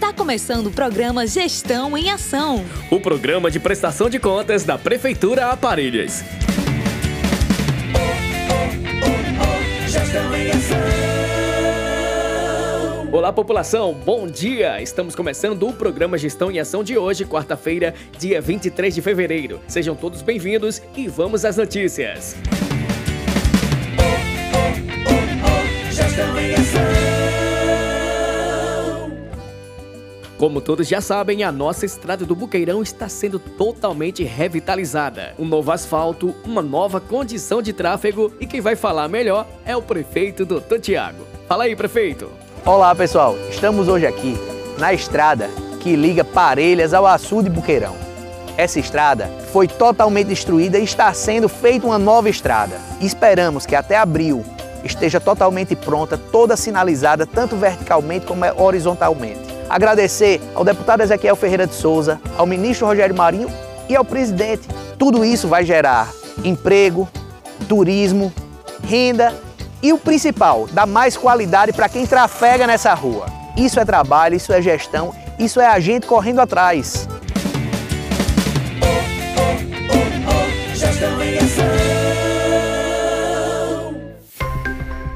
Está começando o programa Gestão em Ação. O programa de prestação de contas da Prefeitura Aparelhas. Olá, população, bom dia! Estamos começando o programa Gestão em Ação de hoje, quarta-feira, dia 23 de fevereiro. Sejam todos bem-vindos e vamos às notícias. Gestão Como todos já sabem, a nossa estrada do Buqueirão está sendo totalmente revitalizada. Um novo asfalto, uma nova condição de tráfego e quem vai falar melhor é o prefeito Dr. Tiago. Fala aí, prefeito! Olá pessoal, estamos hoje aqui na estrada que liga Parelhas ao açude Buqueirão. Essa estrada foi totalmente destruída e está sendo feita uma nova estrada. Esperamos que até abril esteja totalmente pronta, toda sinalizada, tanto verticalmente como horizontalmente. Agradecer ao deputado Ezequiel Ferreira de Souza, ao ministro Rogério Marinho e ao presidente. Tudo isso vai gerar emprego, turismo, renda e o principal, dar mais qualidade para quem trafega nessa rua. Isso é trabalho, isso é gestão, isso é a gente correndo atrás.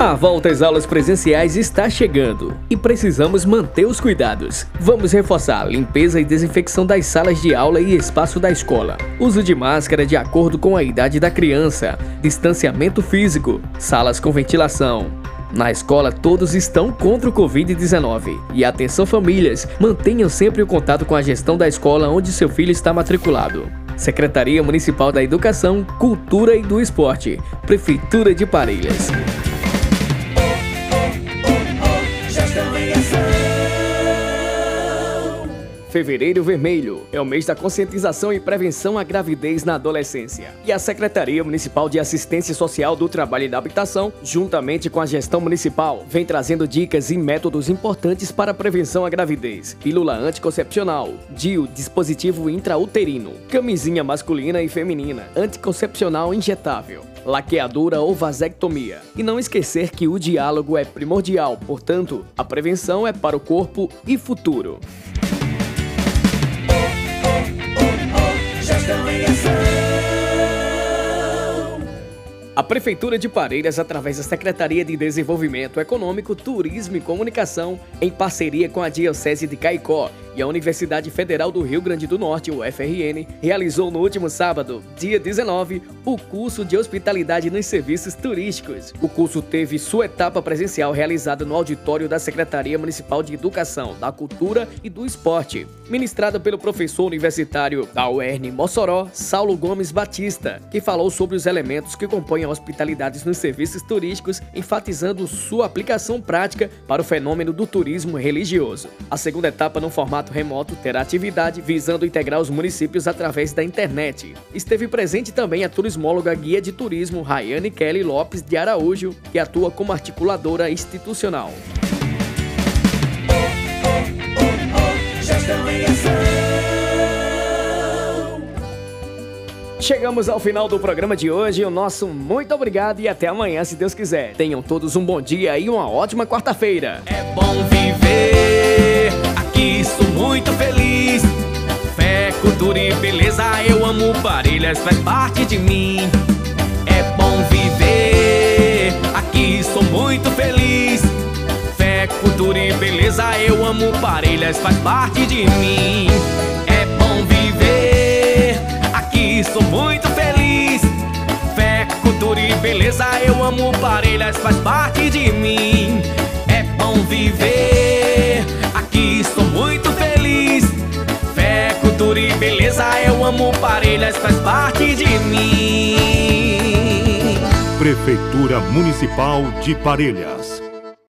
A volta às aulas presenciais está chegando e precisamos manter os cuidados. Vamos reforçar a limpeza e desinfecção das salas de aula e espaço da escola. Uso de máscara de acordo com a idade da criança. Distanciamento físico. Salas com ventilação. Na escola, todos estão contra o Covid-19. E atenção, famílias, mantenham sempre o contato com a gestão da escola onde seu filho está matriculado. Secretaria Municipal da Educação, Cultura e do Esporte. Prefeitura de Parelhas. Fevereiro Vermelho é o mês da conscientização e prevenção à gravidez na adolescência. E a Secretaria Municipal de Assistência Social do Trabalho e da Habitação, juntamente com a gestão municipal, vem trazendo dicas e métodos importantes para a prevenção à gravidez. Pílula anticoncepcional, DIU, dispositivo intrauterino, camisinha masculina e feminina, anticoncepcional injetável, laqueadura ou vasectomia. E não esquecer que o diálogo é primordial, portanto, a prevenção é para o corpo e futuro. A Prefeitura de Parelhas, através da Secretaria de Desenvolvimento Econômico, Turismo e Comunicação, em parceria com a Diocese de Caicó e a Universidade Federal do Rio Grande do Norte, UFRN, realizou no último sábado, dia 19, o curso de Hospitalidade nos Serviços Turísticos. O curso teve sua etapa presencial realizada no auditório da Secretaria Municipal de Educação, da Cultura e do Esporte, ministrada pelo professor universitário da UERN Mossoró, Saulo Gomes Batista, que falou sobre os elementos que compõem a hospitalidade nos serviços turísticos, enfatizando sua aplicação prática para o fenômeno do turismo religioso. A segunda etapa, no formato remoto, terá atividade visando integrar os municípios através da internet. Esteve presente também a turismóloga guia de turismo Rayane Kelly Lopes de Araújo, que atua como articuladora institucional. Chegamos ao final do programa de hoje. O nosso muito obrigado e até amanhã, se Deus quiser. Tenham todos um bom dia e uma ótima quarta-feira. É bom viver, muito feliz. Fé, cultura e beleza, eu amo Parelhas, faz parte de mim. É bom viver, aqui sou muito feliz. Fé, cultura e beleza, eu amo Parelhas, faz parte de mim. É bom viver, aqui sou muito feliz. Fé, cultura e beleza, eu amo Parelhas, faz parte de mim. É bom viver, aqui sou muito feliz. Beleza, eu amo Parelhas, faz parte de mim. Prefeitura Municipal de Parelhas.